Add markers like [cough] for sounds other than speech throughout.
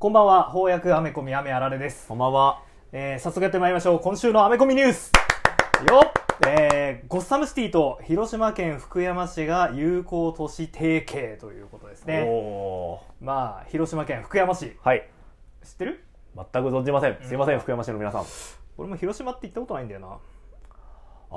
こんばんは、翻訳アメコミアメあられです。こんばんは。えー、早速やってまいりましょう。今週のアメコミニュースよっえー、ゴッサムシティと広島県福山市が友好都市提携ということですね。まあ、広島県福山市。はい。知ってる？全く存じません。すいません、うん福山市の皆さん。俺も広島って行ったことないんだよな。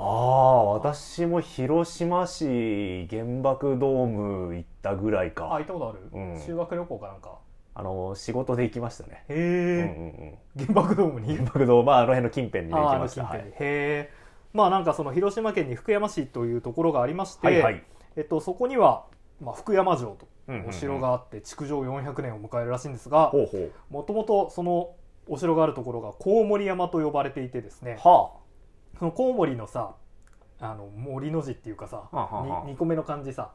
ああ、私も広島市原爆ドーム行ったぐらいあ、か。行ったことある、うん修学旅行かなんか？あの、仕事で行きましたね。へうんうんえ、うん。原爆ドームに？原爆ドーム、まあ、あの辺の近辺にね行あきました。はい。へえ。まあなんかその広島県に福山市というところがありまして、はいはい。えっと、そこには、まあ、福山城とお城があって築城400年を迎えるらしいんですがほうほう。もともとそのお城があるところがコウモリ山と呼ばれていてですねはそのコウモリのさあの森の字っていうかさはあはあはあ2個目の漢字さ。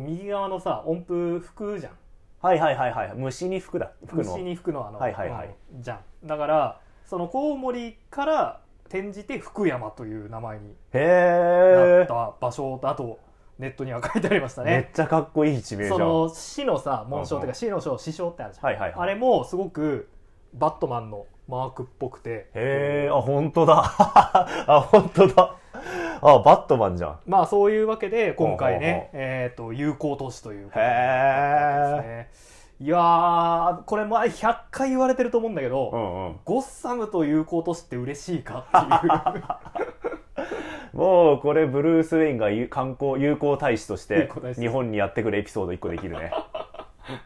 右側のさ音符吹くじゃんはいはいはいはい。虫に服だ。虫に吹くのあの、はいはいはいうんじゃんだからそのコウモリから転じて福山という名前に。なった場所だとネットには書いてありましたねめっちゃかっこいい地名じゃん。その市のさ紋章っていうか市の章師匠ってあるじゃん、はいはいはい。あれもすごくバットマンのマークっぽくてへえ、あ、本当だ。[laughs] あ、本当だ。あ、バットマンじゃん。まあそういうわけで今回ねほえっ、と友好都市というこいやーこれ前100回言われてると思うんだけど、うんうん。ゴッサムと友好都市って嬉しいかっていう [laughs] もうこれブルース・ウェインがゆ観光友好大使とし友て日本にやってくるエピソード1個できるね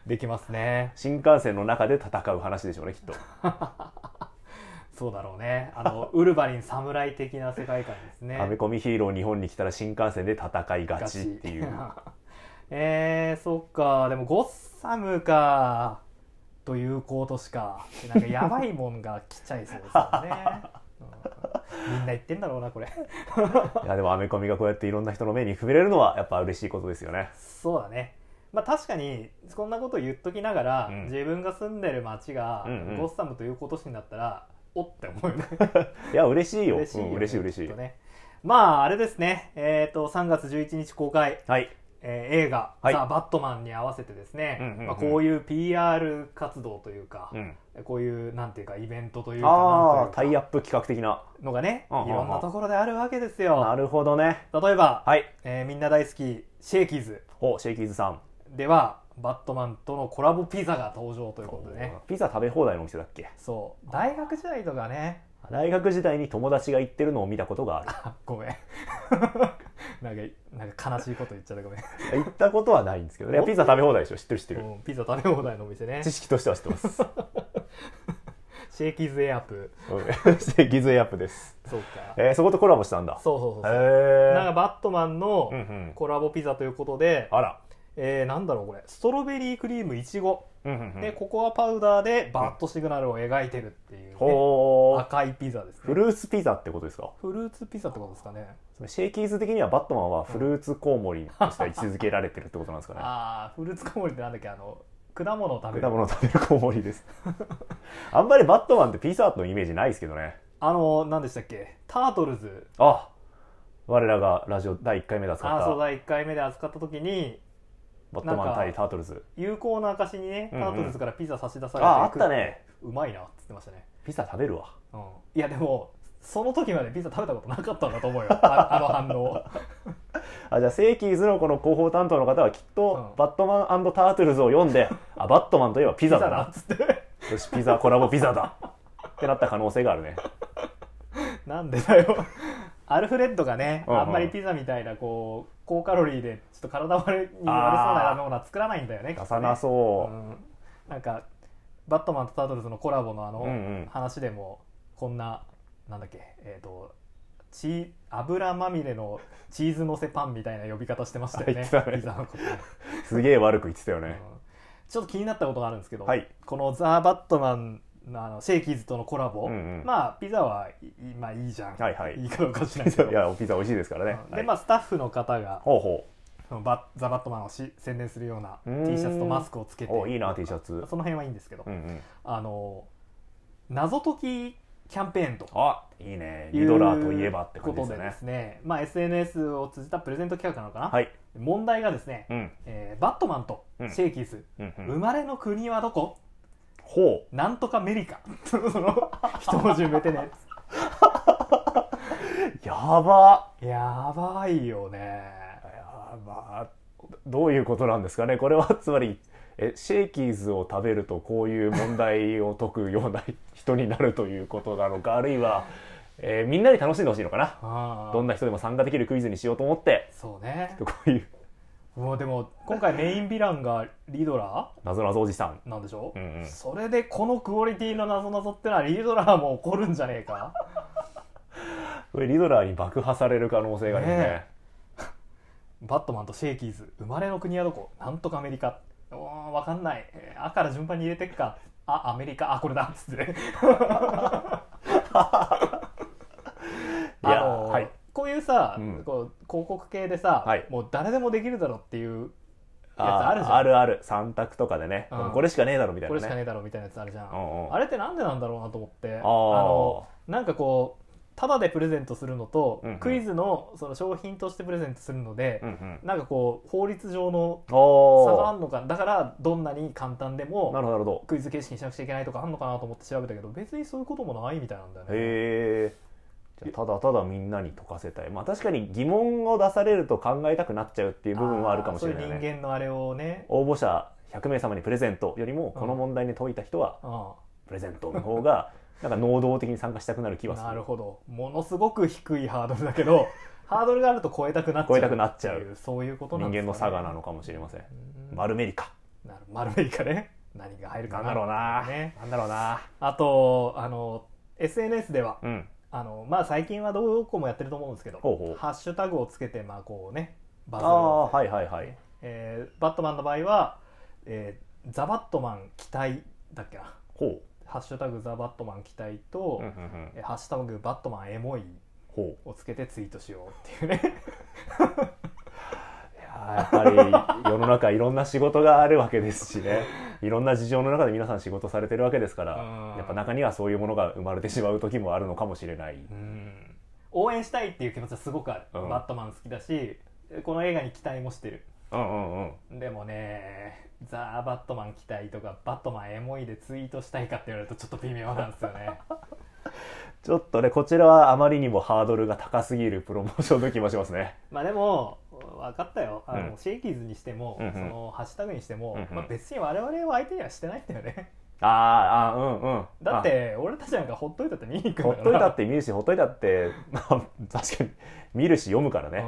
できますね。新幹線の中で戦う話でしょうねきっと。[laughs] そうだろうね。あのウルヴァリン侍的な世界観ですね。アメコミヒーロー日本に来たら新幹線で戦いがちっていう。[laughs] えー、そっか。でもゴッサムか。というコートしか。なんかやばいもんが来ちゃいそうですよね、うん。みんな言ってんだろうなこれ。いやでもアメコミがこうやっていろんな人の目に触れるのはやっぱ嬉しいことですよね。そうだねまあ確かにこんなこと言っときながら、うん。自分が住んでる町がうんうん。ゴッサムというコート市になったらおって思うよね。[laughs] いや嬉しいよ。嬉しいよねうん嬉しい嬉しい。ね。まああれですね。えっ、と3月11日公開。はい。えー映画「はい。ザ・バットマン」に合わせてですね、うんうんうん。まあ、こういう PR 活動というか、うん。こういうなんていうかイベントというかタイアップ企画的な。のがね、うんうんうん。いろんなところであるわけですよなるほどね。例えば、はい。えーみんな大好きシェイキーズ。おシェイキーズさんではバットマンとのコラボピザが登場ということでね。ピザ食べ放題のお店だっけ？そう。大学時代とかね。大学時代に友達が行ってるのを見たことがある。あごめん。[laughs] なんかなんか悲しいこと言っちゃった。ごめん。行ったことはないんですけどね。ピザ食べ放題でしょ知ってる知ってる。うんピザ食べ放題のお店ね。知識としては知ってます。[laughs] シェイキーズエアプ。うん。[laughs] シェイキーズエアプです。そうか。えー、そことコラボしたんだ。そうそうそうそう。へえなんかバットマンのうんうん。コラボピザということで、あらえー、なんだろうこれ。ストロベリークリームいちごでココアパウダーでバットシグナルを描いてるっていう、ね赤いピザですね。フルーツピザってことですか？フルーツピザってことですかね。シェイキーズ的にはバットマンはフルーツコウモリとして位置づけられてるってことなんですかね。[laughs] ああフルーツコウモリってなんだっけ？あの果物を食べる。果物を食べるコウモリです。[laughs] あんまりバットマンってピザのイメージないですけどね。あの何でしたっけ？タートルズ。あ我らがラジオ第1回目で扱った。あーそう第1回目で扱った時にバットマン対タートルズ。有効な証にねタうんうん。ートルズからピザ差し出されてああったね。うまいなって言ってましたね、ピザ食べるわ。うん、いやでもその時までピザ食べたことなかったんだと思うよ。あ [laughs] あの反応 [laughs] あじゃあセイキーズのこの広報担当の方はきっと、うん。バットマンタートルズを読んであバットマンといえばピザだな。っつって。よしピザコラボピザだ。ってなった可能性があるね。なんでだよ。アルフレッドがね、うんうん。あんまりピザみたいなこう高カロリーでちょっと体悪に悪そうなものは作らないんだよね出さなそう、うん。なんかバットマンとタートルズのコラボのあの話でもこんななんだっけえっ、とチ油まみれのチーズのせパンみたいな呼び方してましたよね。ね、すげえ悪く言ってたよね、うん。ちょっと気になったことがあるんですけど、はい。このザ・バットマンのあのシェイキーズとのコラボ、うんうん。まあピザはいいまあいいじゃん、はいはい。いいかどうかしないけど。[laughs] いやピザ美味しいですからね、ではい。まあスタッフの方がほうほそのバザ・バットマンをし宣伝するようなうーん。T シャツとマスクをつけて。おいいな T シャツ。その辺はいいんですけど、う、うんうん、あの謎解きキャンペーンとあいいね。リドラーといえばってことでですね、まあ、SNS を通じたプレゼント企画なのかな、はい。問題がですね、うん。えーバットマンとうん。シェイキーズ、うんうん。生まれの国はどこほなんとかメリカ。そ [laughs] の一文字埋めてねう [laughs] やば。やばいよね。やば。どういうことなんですかねこれは。[laughs] つまりえシェイキーズを食べるとこういう問題を解くような人になるということなのかあるいは、えーみんなに楽しんでほしいのかな。どんな人でも参加できるクイズにしようと思って。そうね。こういうもうでも今回メインヴィランがリドラ謎々おじさん。ーなんでしょ、う？んうん。それでこのクオリティの謎々ってのはリドラーも怒るんじゃねえか？[laughs] これリドラーに爆破される可能性がね。ねバットマンとシェイキーズ生まれの国はどこ？なんとかアメリカ。おーわかんない、えーあから順番に入れてっか。あアメリカ。あこれだ。っつって。ね [laughs] いやあのーはいさ、うん。こう広告系でさ、はい。もう誰でもできるだろっていうやつあるじゃん。あるある。3択とかでね、うん。これしかねえだろみたいこれしかなねねえだろみたいなやつあるじゃん、うんうん。あれってなんでなんだろうなと思って。あー。のなんかこうタダでプレゼントするのと、うんうん。クイズのその商品としてプレゼントするので、うんうん。なんかこう法律上の差があるのかだからどんなに簡単でなもるほどなるほど。クイズ形式にしなくちゃいけないとかあるのかなと思って調べたけど別にそういうこともないみたいなんだよね。じゃあただただみんなに解かせたい。まあ確かに疑問を出されると考えたくなっちゃうっていう部分はあるかもしれないあーそういうね人間のあれをね、応募者100名様にプレゼントよりもこの問題に解いた人はプレゼントの方が [laughs] なんか能動的に参加したくなる気うん、はする。なるほど。ものすごく低いハードルだけど [laughs] ハードルがあると超えたくなっちゃう。超えたくなっちゃう。そういうこと人なんですか、ね、間の差がなのかもしれません。うん。マルメリカなるマルメリカね。何が入るかな。んなだろうな。ね、なんだろうな。あとあの SNS ではうんあの、まあ、最近はどこもやってると思うんですけどハッシュタグをつけてまあこうねバズあるあはいはいはい。えーバットマンの場合は、えーザ・バットマン期待だっけな。ほハッシュタグザ・バットマン期待と、ううんうんうん。えーハッシュタグバットマンエモいをつけてツイートしようっていうね。[laughs] いやーやっぱり世の中いろんな仕事があるわけですしねいろんな事情の中で皆さん仕事されてるわけですからうんやっぱ中にはそういうものが生まれてしまう時もあるのかもしれない。うん。応援したいっていう気持ちはすごくある、うん。バットマン好きだしこの映画に期待もしてる。うんうんうん。でもねザ・バットマン期待とかバットマンエモいでツイートしたいかって言われるとちょっと微妙なんですよね。[laughs] ちょっとねこちらはあまりにもハードルが高すぎるプロモーションの気もしますね。まあでも分かったよ。あの、うん。シェイキーズにしても、うんうん。そのハッシュタグにしても、うんうん。まあ、別に我々を相手にはしてないんだよね。あーあーうんうん。だって俺たちなんかほっといたって見に行くんほだからっといたって見るしほっといたって [laughs] まあ確かに見るし読むからね、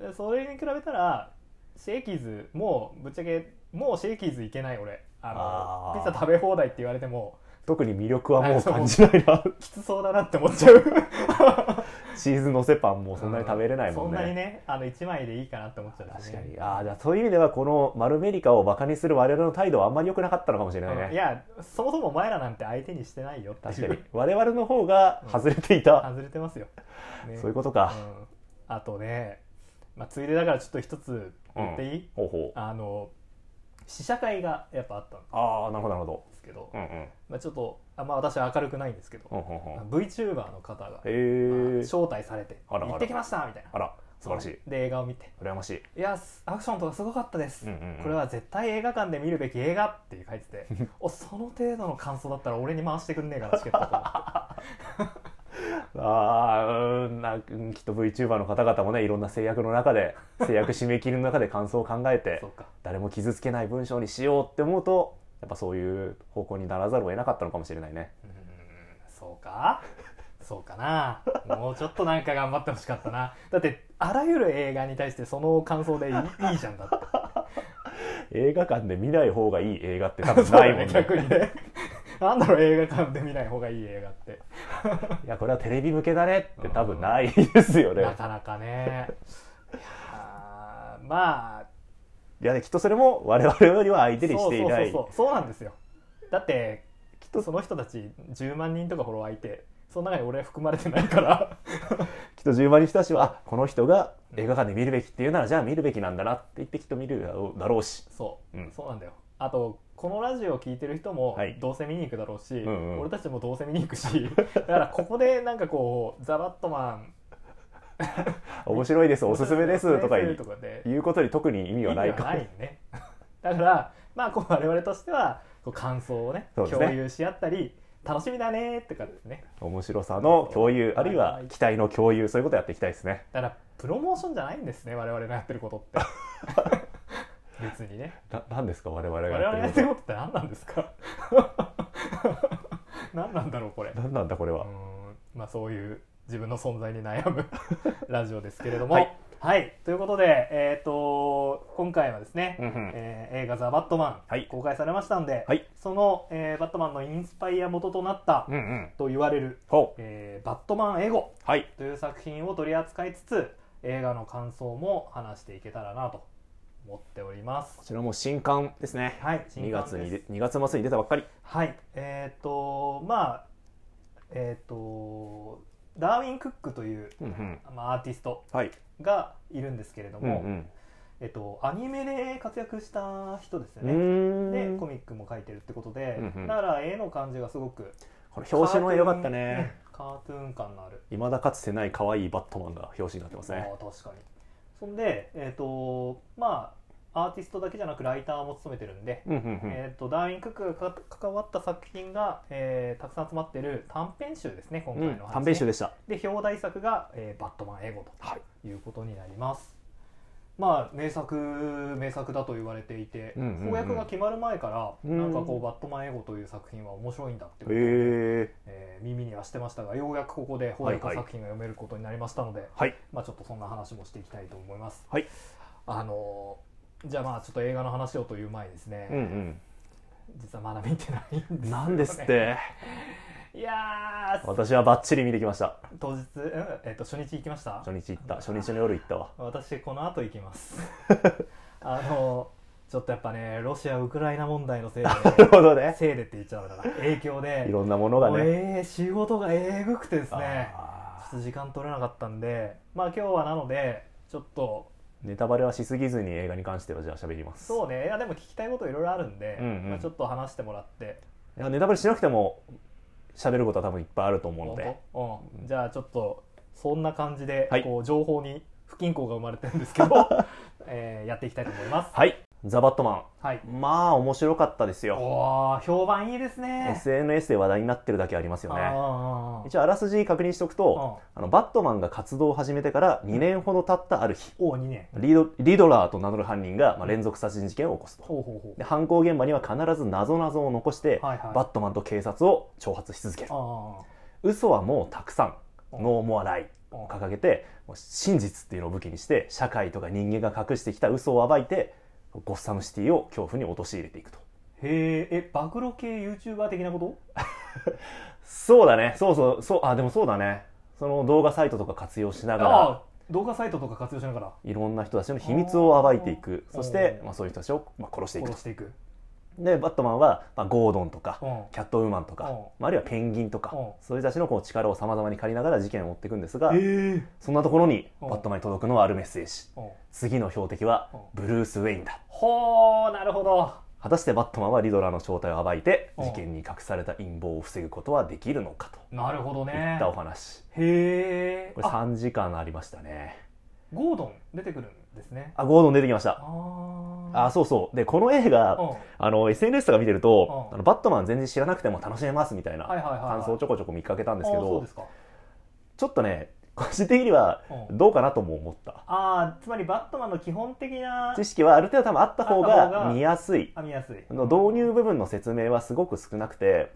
うん、でそれに比べたらシェイキーズもうぶっちゃけもうシェイキーズいけない俺。あのあー。ピザ食べ放題って言われても。特に魅力はもう [laughs] 感じないな。きつそうだなって思っちゃうチーズのせパンもそんなに食べれないもんね、そんなにねあの1枚でいいかなって思っちゃうし確かにね。ああじゃあそういう意味ではこのマルメリカをバカにする我々の態度はあんまり良くなかったのかもしれないね、うんいやそもそもお前らなんて相手にしてないよ確かに。我々の方が外れていた、外れてますよ、ね。そういうことか、うん、あとね、まあ、ついでだからちょっと一つ言っていい、ほうほう。あの試写会がやっぱあったああなるほどなるほすけど、どうんうん。まあ、ちょっとあ、まあ、私は明るくないんですけど、ほうほうほう VTuber の方が、へえ招待されてあらあら。行ってきましたみたいな。あら素晴らしい。で映画を見て。羨ましい。いやアクションとかすごかったです、うんうんうん。これは絶対映画館で見るべき映画って書いてておその程度の感想だったら俺に回してくんねえかなチケットと思ってああうんなうんきっと VTuber の方々もねいろんな制約の中で [laughs] 制約締め切りの中で感想を考えて誰も傷つけない文章にしようって思うとやっぱそういう方向にならざるを得なかったのかもしれないね。うーんそうか？[laughs] そうかな？もうちょっとなんか頑張ってほしかったな。だってあらゆる映画に対してその感想でいい [laughs] いいじゃんだって。映画館で見ない方がいい映画って多分ないもんね。そうだ逆にね。なんだろう映画館で見ない方がいい映画って。[laughs] いやこれはテレビ向けだねって多分ないですよね。なかなかね。いやーまあいやきっとそれも我々よりは相手にしていない。そうそうそうそう。そうなんですよ。だってきっとその人たち10万人とかフォロワーいてその中に俺含まれてないから。[laughs] きっと10万人の人たちはあこの人が映画館で見るべきっていうならじゃあ見るべきなんだなって言ってきっと見るだろうし。そう、うん。そうなんだよ。あとこのラジオを聞いてる人もはい。どうせ見に行くだろうし、んうん。俺たちもどうせ見に行くし。[laughs] だからここでなんかこう「ザ・バットマン」[laughs] 面白いですおすすめですとか言うことに特に意味はないか。はないね。[laughs] だからまあこう我々としてはこう感想をねね。共有し合ったり楽しみだねってかですね。面白さの共有あるいははい期待の共有そういうことやっていきたいですね。だからプロモーションじゃないんですね我々のやってることって。[laughs] 別にね。な何ですか我々がやってること。って何なんですか？何なんだろうこれ。と何なんだこれは。うーんまあそういう自分の存在に悩む [laughs] ラジオですけれども。はい、はい。ということで、えっと今回はですね、うんうん。えー映画「ザ・バットマン」はい。公開されましたんで、はい。その、えーバットマンのインスパイア元となったうんうん。と言われるほ「えーバットマンエゴはい」という作品を取り扱いつつ映画の感想も話していけたらなと思っております。こ。ちらも新刊ですね。はい、2月にです。で2月末に出たばっかり。はい、えっ、とまあえっ、とダーウィン・クックという、うんうん。まあ、アーティストはい。がいるんですけれどうんも、うん。えっとアニメで活躍した人ですようね。でコミックも書いてるってことで、うんうん。だから絵の感じがすごくこれ表紙の絵良かったね。カートゥーン感のある。未だかつてない可愛いバットマンが表紙になってますね。確かに。そんでえっ、とまあアーティストだけじゃなくライターも務めてるんで、うんうんうん。えー、とダーウィン・クックがか関わった作品が、えーたくさん集まってる短編集ですね今回の話、ね。うん短編集でした。で表題作が、えーバットマンエゴ」はい。ということになります。まあ名作名作だと言われていて、うんうんうん。翻訳が決まる前から、うん。なんかこう「バットマンエゴ」という作品は面白いんだってことで、へええー耳にはしてましたがようやくここで翻訳作品が読めることになりましたので、はい。まあ、ちょっとそんな話もしていきたいと思います。はい。あのーじゃあまあちょっと映画の話をという前にですね、うんうん。実はまだ見てないんですよね。なんですって。いやー私はバッチリ見てきました。当日、うんえっと初日行きました？初日行った。初日の夜行ったわ。私この後行きます。[laughs] あのちょっとやっぱねロシア・ウクライナ問題のせいで [laughs] なるほどね。せいでって言っちゃうから影響でいろんなものがね。えー仕事がえぐくてですねあちょっと時間取れなかったんでまあ今日はなのでちょっとーネタバレはしすぎずに映画に関してはじゃあ喋ります。そうね。いやでも聞きたいこといろいろあるんで、うんうん。まあ、ちょっと話してもらって。いやネタバレしなくても喋ることは多分いっぱいあると思うので。うん、じゃあちょっとそんな感じで、はい。こう情報に不均衡が生まれてるんですけど、[laughs] えーやっていきたいと思います。はいザ・バットマはい。ンまあ面白かったですよ。おー評判いいですね。SNS で話題になってるだけありますよね。一応あらすじ確認しておくとあのバットマンが活動を始めてから2年ほど経ったある日お2年。リードリドラーと名乗る犯人が、まあ、連続殺人事件を起こすと。で犯行現場には必ず謎々を残して、はいはい。バットマンと警察を挑発し続ける。あ嘘はもうたくさんうん。ノーモアライうんを掲げて真実っていうのを武器にして社会とか人間が隠してきた嘘を暴いてゴッサムシティを恐怖に陥れていくと。ーへええ暴露系 YouTuber 的なこと？そうだね。そうそう。そうあでもそうだね。その動画サイトとか活用しながら動画サイトとか活用しながら。いろんな人たちの秘密を暴いていく。そしてう、んまあ、そういう人たちを、まあ、殺していくと。殺していくでバットマンは、まあ、ゴードンとか、うん。キャットウーマンとか、うん。まあ、あるいはペンギンとか、うん。そういう人たちのこう力をさまざまに借りながら事件を追っていくんですが、え。そんなところにうん。バットマンに届くのはあるメッセージうん。次の標的はうん。ブルース・ウェインだ。ほーなるほど。果たしてバットマンはリドラーの正体を暴いてうん。事件に隠された陰謀を防ぐことはできるのかと。なるほどいねったお話。へえ。これ3時間ありましたね。ゴードン出てくるんですね。あゴードン出てきました。ああそうそう。でこの映画うん。あの SNS とか見てるとうん。あのバットマン全然知らなくても楽しめますみたいな感想をちょこちょこ見かけたんですけどちょっとね個人的にはうん。どうかなとも思った。ああつまりバットマンの基本的な知識はある程度多分あった方がが見やすい。あ見やすい。あの導入部分の説明はすごく少なくて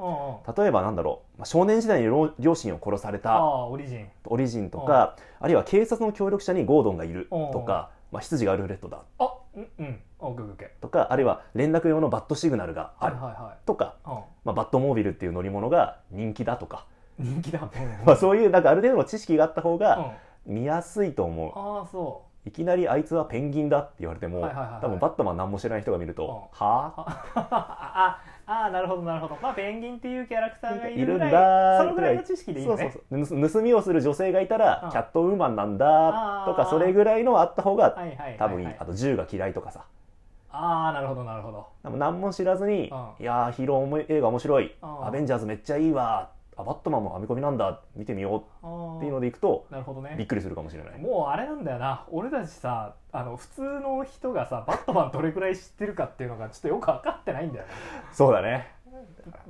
例えばなんだろう。まあ少年時代に両両親を殺されあたあオリジン。オリジンとかあるいは警察の協力者にゴードンがいるとかまあ執事がアルフレッドだ。あうんうん。オッケーオッケーとかあるいは連絡用のバットシグナルがある。はいはとか、まあ、バットモービルっていう乗り物が人気だとか、うん人気だ [laughs] まあ、そういうなんかある程度の知識があった方うん。が見やすいと思う。ああそいきなりあいつはペンギンだって言われても、多分バットマン何も知らない人が見ると、うん。はあ [laughs] あああなるほどなるほど。まあペンギンっていうキャラクターがいいるんるぐらいだそのぐらいの知識でいいよね。そうそうそう。盗盗みをする女性がいたら、うん。キャットウーマンなんだとかそれぐらいのあった方が多分いい、あと銃が嫌いとかさ。ああなるほどなるほど。でも何も知らずにうん「いやーヒーロー映画面白い。うん。アベンジャーズめっちゃいいわあバットマンも編み込みなんだ。見てみよあう」っていうーのでいくとなるほどね。びっくりするかもしれない。もうあれなんだよな。俺たちさあの普通の人がさバットマンどれくらい知ってるかっていうのがちょっとよく分かってないんだよね。そうだね。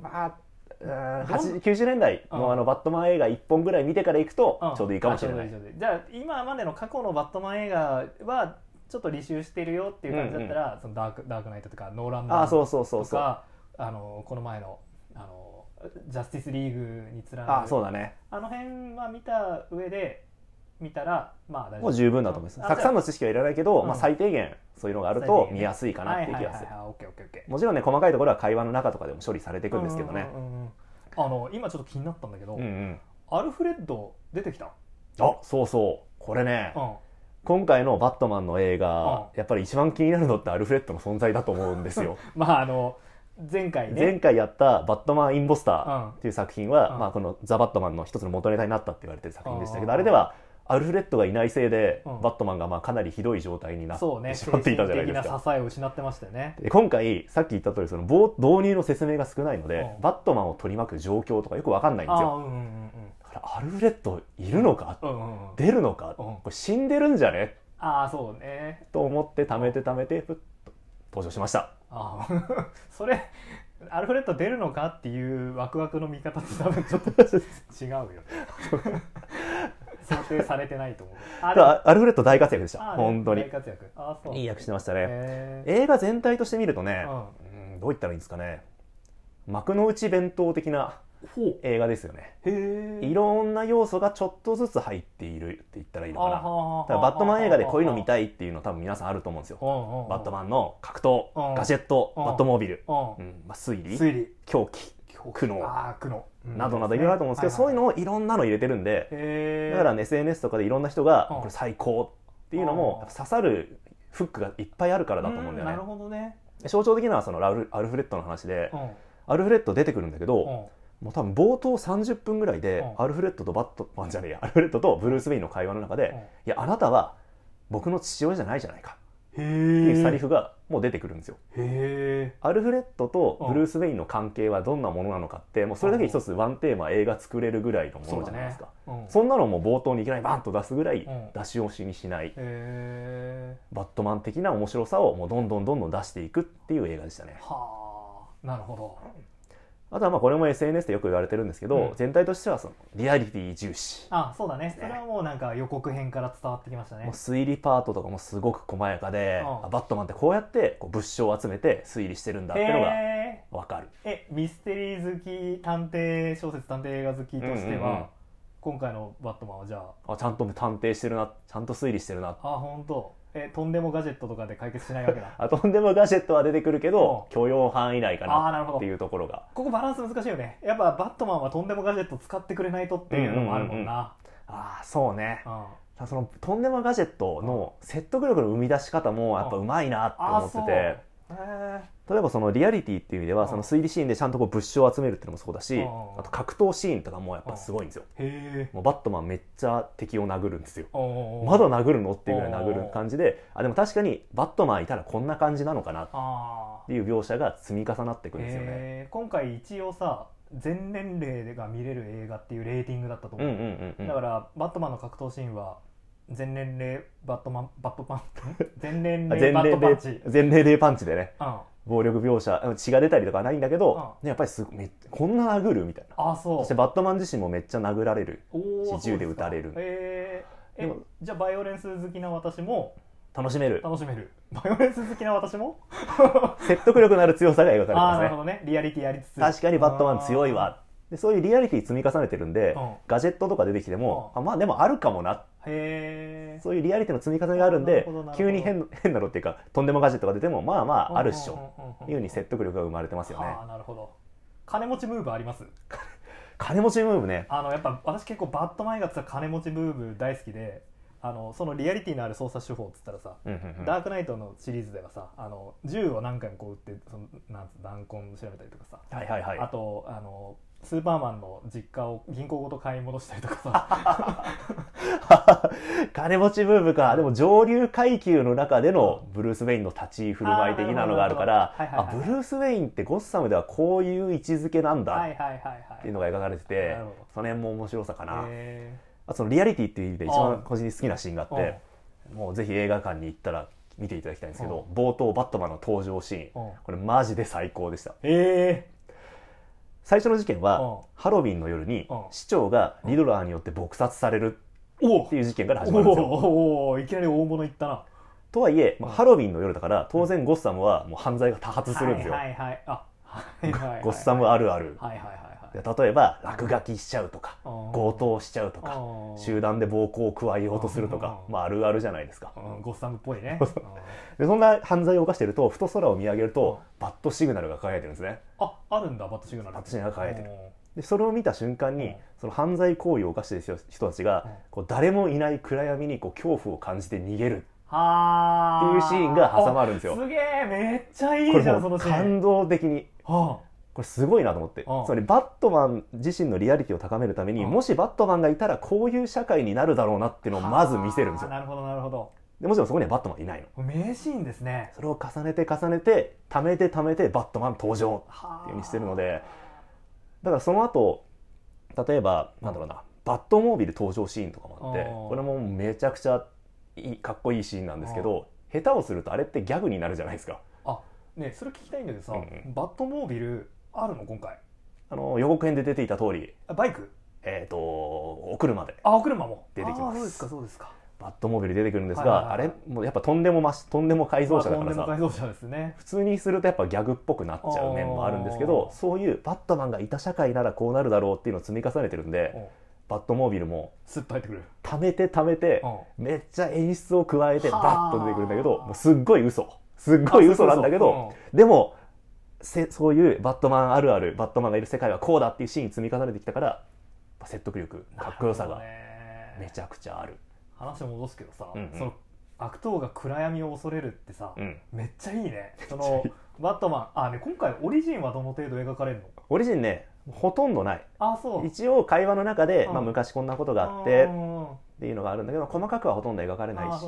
まあうーんどん80 90年代うん。のあのバットマン映画1本ぐらい見てからいくとうん。ちょうどいいかもしれない。うどいいちょうどいい。じゃあ今までの過去のバットマン映画はちょっと履修してるよっていう感じだったら、そのダークダークナイトとかノーランああそうとそうそうそう。かあのこの前のあのジャスティスリーグにつらあそうだね。あの辺は見た上で見たらまあ大丈夫。もう十分だと思います。あたくさんの知識はいらないけど、うんまあ、最低限そういうのがあると見やすいかなっていう気がする。もちろんね細かいところは会話の中とかでも処理されていくんですけどねうんうんあの今ちょっと気になったんだけど、うんうんアルフレッド出てきたあそうそうこれねうん今回の「バットマン」の映画うやっぱり一番気になるのってアルフレッドの存在だと思うんですよまああの前回ね。前回やった「バットマン・インポスター」うんっていう作品は、うん。まあ、この「ザ・バットマン」の一つの元ネタになったって言われてる作品でしたけどうん。あれではアルフレッドがいないせいで、うん。バットマンがまあかなりひどい状態になってそうねしまっていたじゃないですか。支えを失ってましたよね。で今回さっき言った通りその冒導入の説明が少ないので、うん。バットマンを取り巻く状況とかよく分かんないんですよ。ああうんうんだからアルフレッドいるのか？うんうんうん。うん出るのか、これ死んでるんじゃね？ああそうね。と思って貯めて貯めてふっと登場しましたああ [laughs] それアルフレッド出るのかっていうワクワクの見方って多分ちょっと違うよ。ね [laughs] 想定されてないと思う。あアルフレッド大活躍でした。あ本当に。大活躍。あそう。いい役してましたね。映画全体として見るとね、ううんどう言ったらいいんですかね。幕の内弁当的な映画ですよね。いろんな要素がちょっとずつ入っているって言ったらいいのかな。だだからバットマン映画でこういうの見たいっていうの多分皆さんあると思うんですよ。バットマンンの格闘うん。ガジェットうん。バットモービル、ううん。まあ、推理ん推理。狂気苦悩。苦悩。などなどいろいろあると思うんですけど、そういうのをいろんなの入れてるんで、だから、ね、SNS とかでいろんな人が、うん。これ最高っていうのうん。も刺さるフックがいっぱいあるからだと思うんだよね。なるほどね。象徴的なそのラルアルフレッドの話で、うん。アルフレッド出てくるんだけど、うんもう多分冒頭30分ぐらいで、うん。アルフレッドとバットマンじゃねえやアルフレッドとブルース・ウェインの会話の中で、うん。いやあなたは僕の父親じゃないじゃないか。へっていうセリえフがもう出てくるんですよ。アルフレッドとブルース・ウェインの関係はどんなものなのかってもうそれだけ一つワンテーマ映画作れるぐらいのものじゃないですか。そ,、そんなのも冒頭にいきなりバンと出すぐらいうん。出し惜しみしない、バットマン的な面白さをもうどんどんどんどん出していくっていう映画でしたね。はあ。なるほどあとはまあこれも SNS でよく言われてるんですけど、うん。全体としてはそのリアリティ重視。あそうだね。それはもうなんか予告編から伝わってきましたね。推理パートとかもすごく細やかで、うん。あバットマンってこうやってこう物証を集めて推理してるんだっていうのが分かる。えミステリー好き探偵小説探偵映画好きとしては、うんうんうん。今回のバットマンはじゃあ。あちゃんと探偵してるなちゃんと推理してるな。あ本当えとんでもガジェットとかで解決しないわけだ。[laughs] あとんでもガジェットは出てくるけどうん。許容範囲内かなっていうところが。ここバランス難しいよね。やっぱバットマンはとんでもガジェット使ってくれないとっていうのもあるもんな。ああそうね。うん。そのとんでもガジェットの説得力の生み出し方もやっぱうまいなって思ってて、へえ例えばそのリアリティっていう意味ではうんその推理シーンでちゃんとこう物証を集めるっていうのもそうだしうんあと格闘シーンとかもやっぱすごいんですよ。もうバットマンめっちゃ敵を殴るんですよ。まだ殴るの？っていうぐらい殴る感じで。あでも確かにバットマンいたらこんな感じなのかなっあていう描写が積み重なっていくーんですよね。今回一応さ全年齢が見れる映画っていうレーティングだったと思う、うんだからバットマンの格闘シーンは全年齢バットマン [laughs] バットパン？全年齢バットパンチ全年齢、全年齢パンチでね。うん、暴力描写うん血が出たりとかはないんだけど、うねやっぱりすごめこんな殴るみたいな。あそそう。してバットマン自身もめっちゃ殴られる。おー銃で撃たれる。えーえでもじゃあバイオレンス好きな私も？楽しめる。楽しめる。バイオレンス好きな私も？[laughs] 説得力のある強さが描かれてますね。なるほどね。リアリティありつつ。確かにバットマン強いわ。でそういうリアリティ積み重ねてるんで、うん。ガジェットとか出てきても、うあまあでもあるかもな。へえそういうリアリティの積み重ねがあるんで急に変変なのっていうかとんでもガジェットが出てもまあまああるっしょ。ょいうふうに説得力が生まれてますよね。はあなるほど。金持ちムーブあります？[laughs] 金持ちムーブね。あのやっぱ私結構バットマン映画っ金持ちムーブ大好きであのそのリアリティのある操作手法っつったらさ、うんうんうん。ダークナイトのシリーズではさあの銃を何回もこう撃ってそのなん弾痕調べたりとかさ、はいはいはい。あとあのスーパーマンの実家を銀行ごと買い戻したりとかさ。[laughs] 金持ちブームか。でも上流階級の中でのブルース・ウェインの立ち居振る舞い的なのがあるからあブルース・ウェインってゴッサムではこういう位置づけなんだ。っていうのが描かれてて、その辺も面白さかな、へあとそのリアリティっていう意味で一うん番個人的に好きなシーンがあってもうぜひ映画館に行ったら見ていただきたいんですけど冒頭バットマンの登場シーン。うんこれマジで最高でした。ええ最初の事件うん。はハロウィンの夜にうん。市長がリドラーによって撲殺されるおっていう事件から始まるんですよ。おおいきなり大物いったな。とはいえ、まあ。うんハロウィンの夜だから当然ゴッサムはもう犯罪が多発するんですよ、はいはいはい。あはいはいはい。ゴッサムあるある、はいはいはい例えば落書きしちゃうとかうん強盗しちゃうとかうん集団で暴行を加えようとするとかうんまああるあるじゃないですか。うんゴッサムっぽいね。[laughs] でそんな犯罪を犯してるとふと空を見上げるとバッドシグナルが輝いてるんですね。ああるんだバットシグナル。バットシグナルが輝いてる。るでそれを見た瞬間にうん。その犯罪行為を犯している人たちがうん。こう誰もいない暗闇にこう恐怖を感じて逃げる。はあ。っていうシーンが挟まるんですよ。すげえめっちゃいいじゃんそうのシーン。感動的に。はこれすごいなと思って。うん。つまりバットマン自身のリアリティを高めるためにうん。もしバットマンがいたらこういう社会になるだろうなっていうあのをまず見せるんですよ。なるほどなるほど。でもちろんそこにはバットマンいないの。名シーンですね。それを重ねて重ねて貯めて貯めてバットマン登場はっていう風にしてるのでだからその後例えばなんだろうなバットモービル登場シーンとかもあってうん。これもめちゃくちゃいいかっこいいシーンなんですけど下手をするとあれってギャグになるじゃないですか。あねそれ聞きたいんだけどさ、うんうん。バットモービルあるの？今回。あの予告編で出ていた通り。あバイク？えっ、とお車で。あお車も？出てきまそうですかそうですか。バットモービル出てくるんですが、はいはいはい。あれもうやっぱとんでもましとんでも改造車だからまあとんでもさ改造車ですね。普通にするとやっぱギャグっぽくなっちゃう面もあるんですけどあー。そういうバットマンがいた社会ならこうなるだろうっていうのを積み重ねてるんでうん。バットモービルもスッと入ってくる。貯めて貯めてうめっちゃ演出を加えてはあ。バッと出てくるんだけどもうすっごい嘘。すっごい嘘なんだけあどでもせそういうバットマンあるあるバットマンがいる世界はこうだっていうシーン積み重ねてきたから説得力かっこよさがめちゃくちゃある、話戻すけどさ、うんうん。その悪党が暗闇を恐れるってさ、うん、めっちゃいいね。そのバットマンあね今回オリジンはどの程度描かれるの？オリジンねほとんどない。あそう。一応会話の中で、うん。まあ、昔こんなことがあってうん。っていうのがあるんだけど細かくはほとんど描かれないし。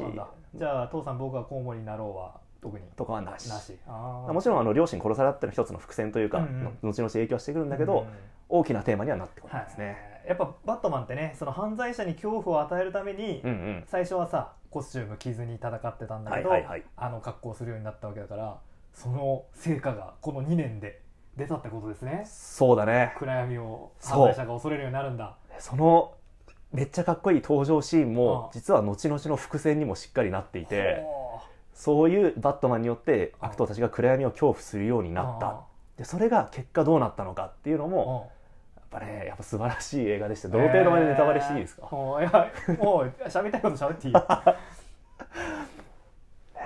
じゃあ父さん僕はコウモリになろうは特に。とかはなし。なし。もちろんあの両親殺されたっていうのは一つの伏線というか、うんうん。後々影響してくるんだけど、うん大きなテーマにはなってこなはいいですね、やっぱバットマンってねその犯罪者に恐怖を与えるために、うんうん。最初はさコスチューム着ずに戦ってたんだけど、はいはいはい。あの格好をするようになったわけだからその成果がこの2年で出たってことですね。そうだね。暗闇を犯罪者が恐れるようになるんだ。そのめっちゃかっこいい登場シーンもうん実は後々の伏線にもしっかりなっていてほそういうバットマンによって悪党たちが暗闇を恐怖するようにうなった。でそれが結果どうなったのかっていうのうんもやっぱねやっぱ素晴らしい映画でしてどの程度までネタバレしていいですか、えー。うんい。やもう喋りたいこと喋っていい [laughs]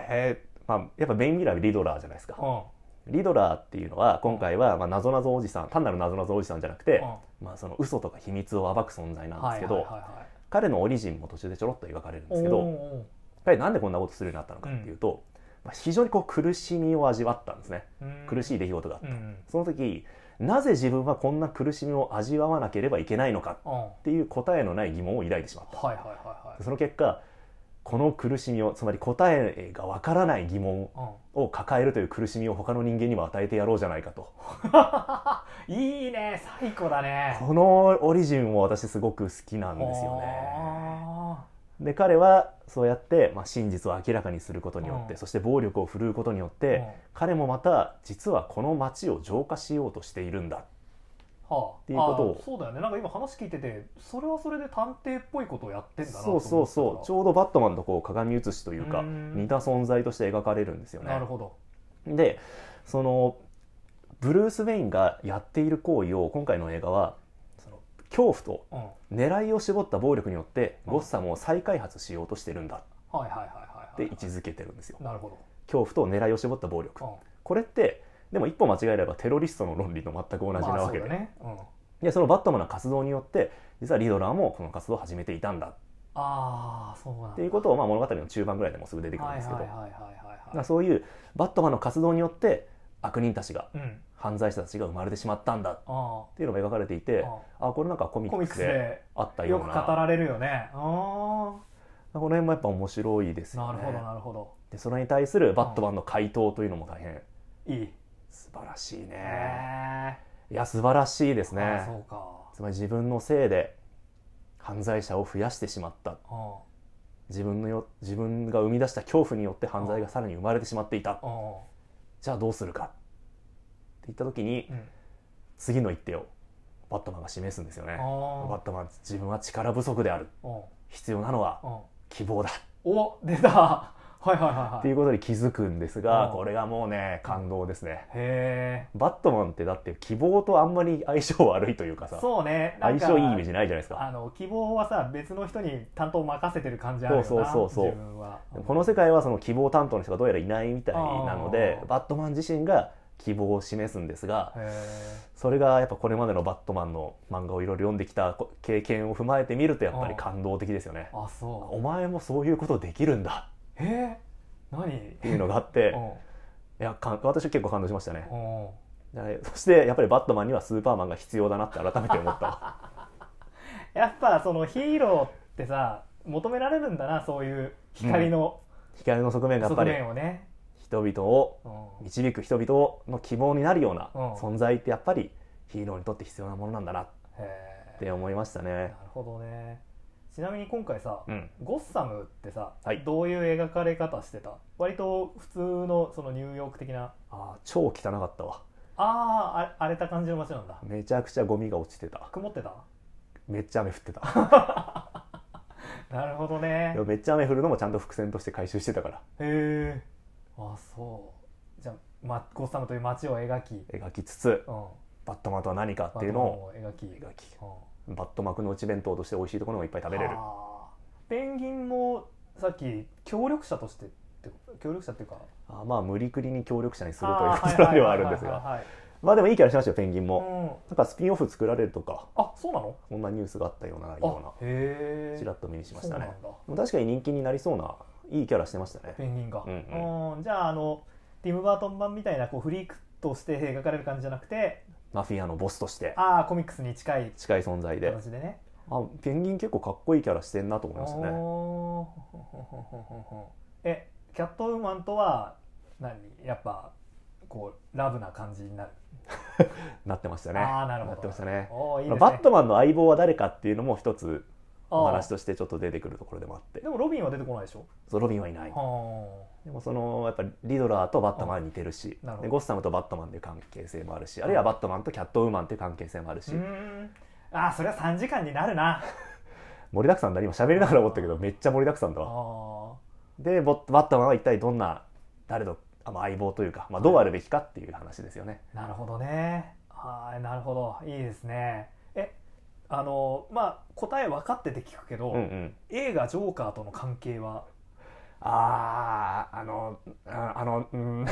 えーまあ、やっぱメインミラーリドラーじゃないですか。うん。リドラーっていうのは今回はまあ謎々おじさん単なる謎々おじさんじゃなくて、まあ、その嘘とか秘密を暴く存在なんですけど、彼のオリジンも途中でちょろっと描かれるんですけおどー彼なんでこんなことするようになったのかっていうと、まあ、非常にこう苦しみを味わったんですね。うん。苦しい出来事があった、うんその時なぜ自分はこんな苦しみを味わわなければいけないのかっていう答えのない疑問を抱いてしまった、いはいはいはい。その結果この苦しみをつまり答えがわからない疑問を抱えるという苦しみを他の人間にも与えてやろうじゃないかと。う [laughs] んいいね。最高だね。このオリジンも私すごく好きなんですよね。あで彼はそうやって、まあ、真実を明らかにすることによって、うん。そして暴力を振るうことによって、うん。彼もまた実はこの街を浄化しようとしているんだ。ーはあ。っていうことをそうだよね。なんか今話聞いててそれはそれで探偵っぽいことをやってんだなそうそうそう。ちょょうどバットマンとこう鏡写しというかうん。似た存在として描かれるんですよね。なるほど。でそのブルース・ウェインがやっている行為を今回の映画は恐怖とうん。狙いを絞った暴力によってうん。ゴッサムを再開発しようとしてるんだ。はいはいはいはいってはい。位置づけてるんですよ。なるほ恐怖と狙いを絞った暴力。どこれってでも一歩間違えればテロリストの論理と全く同じなわけで,、ね。うん。でそのバットマンの活動によって実はリドラーもこの活動を始めていたんだ。っああそうなんだ。っていうことを、まあ、物語の中盤ぐらいでもすぐ出てくるんですけど、そういうバットマンの活動によって悪人たちがうん犯罪者たちが生まれてしまったんだ。っあ。ていうのが描かれていてああ。これなんかコミッックスであったよような。く語られるよね。あこの辺もやっぱ面白いですよね。あなるほどなるほど。でそれに対するバットマンの回答というのも大変。いい。素晴らしいね。へいや素晴らしいですね。そうか。つまり自分のせいで犯罪者を増やしてしまった。うん自分のよ自分が生み出した恐怖によって犯罪がさらに生まれてしまっていた。うんじゃあどうするかって言った時にうん。次の一手をバットマンが示すんですよね。バッあトマン自分は力不足である。必要なのはうん。希望だ。お出た。[laughs] はいはいはいはい。っていうことに気づくんですがうん。これがもうね感動ですね。へバットマンってだって希望とあんまり相性悪いというかえさそうね。相性いいイメージないじゃないですか。あの希望はさ別の人に担当を任せてる感じあるよなそうそうそうそう。自分は。でもこの世界はその希望担当の人がどうやらいないみたいなのでバットマン自身が希望を示すんですがへそれがやっぱこれまでのバットマンの漫画をいろいろ読んできたこ経験を踏まえてみるとやっぱり感動的ですよね。えあそう。お前もそういうことできるんだ。えー、何？っていうのがあっていやかん私は結構感動しましたね。そしてやっぱりバットマンにはスーパーマンが必要だなって改めて思ったわ。[laughs] やっぱそのヒーローってさ求められるんだなそういう光の光の側面がやっぱ側り面をね、人々をうん。導く人々の希望になるようなうん。存在ってやっぱりヒーローにとって必要なものなんだなって思いましたなねるほどね。ちなみに今回さ、うん。ゴッサムってさ、はい。どういう描かれ方してた？割と普通のそのニューヨーク的な。あー超汚かったわ。あーあ荒れた感じの街なんだ。めちゃくちゃゴミが落ちてた。曇ってた？めっちゃ雨降ってた。[laughs] なるほどね。めっちゃ雨降るのもちゃんと伏線として回収してたから。へえあそう。じゃあ、ま、ゴッサムという街を描き、描きつつうん、バットマンとは何かっていうのをバットマンを描き。描き。うん。バット幕の内弁当として美味しいところもいっぱい食べれる。ペンギンもさっき協力者としてって協力者っていうか。あまあ無理くりに協力者にするということではあるんですが。まあでもいいキャラしてましたよペンギンも。うん。なんかスピンオフ作られるとか。あそうなの？そんなニュースがあったようなあようなちらっと目にしましたね。確かに人気になりそうないいキャラしてましたね。ペンギンが、うんうん。じゃああのティム・バートン版みたいなこうフリークとして [laughs] 描かれる感じじゃなくてマフィアのボスとして。ああコミックスに近い近い存在で。形でね。あペンギン結構かっこいいキャラしてんなと思いましたね。えキャットウーマンとは何？やっぱこうラブな感じになる、[laughs] なってましたね。ああなるほど。ってましたね。ね。バットマンの相棒は誰かっていうのも一つお話としてちょっと出てくるところでもあって。でもロビンは出てこないでしょ？そうロビンはいない。はでもそのやっぱりリドラーとバットマンは似てるしなるほど。でゴッサムとバットマンという関係性もあるしあるいはバットマンとキャットウーマンという関係性もあるし。あああそれは3時間になるな。[laughs] 盛りだくさんだ今喋りながら思ったけどめっちゃ盛りだくさんだあわー。でボバットマンは一体どんな誰の相棒というか、まあ、どうあるべきかっていう話ですよね。なるほどね。はいなるほど。いいですね。えあのまあ答え分かってて聞くけど、うんうん。映画「ジョーカー」との関係は？あああのああのうん。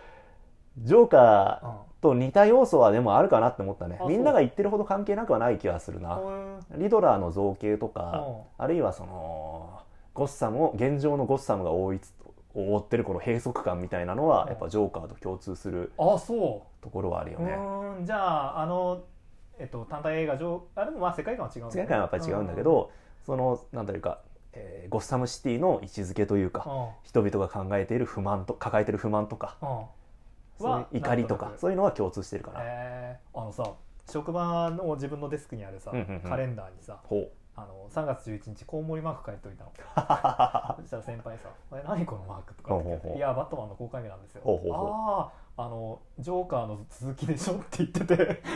[laughs] ジョーカーと似た要素はでもあるかなって思ったね。あみんなが言ってるほど関係なくはない気がするな。うんリドラーの造形とかうん。あるいはそのゴッサムを現状のゴッサムが覆いつ覆ってるこの閉塞感みたいなのはうん。やっぱジョーカーと共通するあそところはあるよう、うねじゃああのえっと単体映画上あでもまあ世界観は違う世界観はやっぱり違うんだけどそのなんというか、えーゴッサムシティの位置づけというかうん。うん人々が考えている不満と抱えている不満とかうん。怒りとかそういうのは共通してるかな、えー。あのさ職場の自分のデスクにあるさ、うんうんうん。カレンダーにさほう。あの3月11日コウモリマーク書いといたの。[laughs] そしたら先輩さ「え何このマーク?」とかって聞いやバットマンの公開日なんですよ」ほうほうほう。あああのジョーカーの続きでしょ」って言ってて。[laughs]